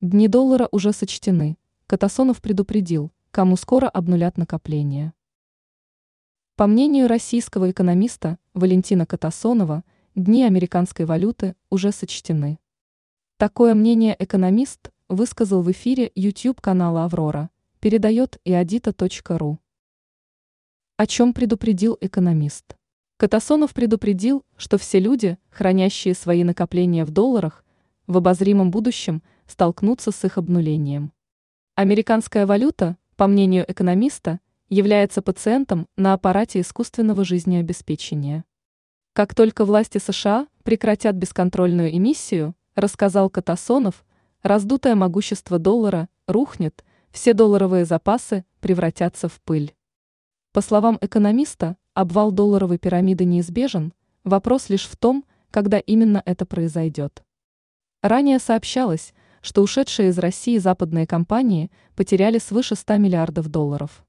Дни доллара уже сочтены. Катасонов предупредил, кому скоро обнулят накопления. По мнению российского экономиста Валентина Катасонова, дни американской валюты уже сочтены. Такое мнение экономист высказал в эфире YouTube канала «Аврора», передает и адита.ру. О чем предупредил экономист? Катасонов предупредил, что все люди, хранящие свои накопления в долларах, в обозримом будущем – столкнуться с их обнулением. Американская валюта, по мнению экономиста, является пациентом на аппарате искусственного жизнеобеспечения. Как только власти США прекратят бесконтрольную эмиссию, рассказал Катасонов, раздутое могущество доллара рухнет, все долларовые запасы превратятся в пыль. По словам экономиста, обвал долларовой пирамиды неизбежен, вопрос лишь в том, когда именно это произойдет. Ранее сообщалось, что ушедшие из России западные компании потеряли свыше 100 миллиардов долларов.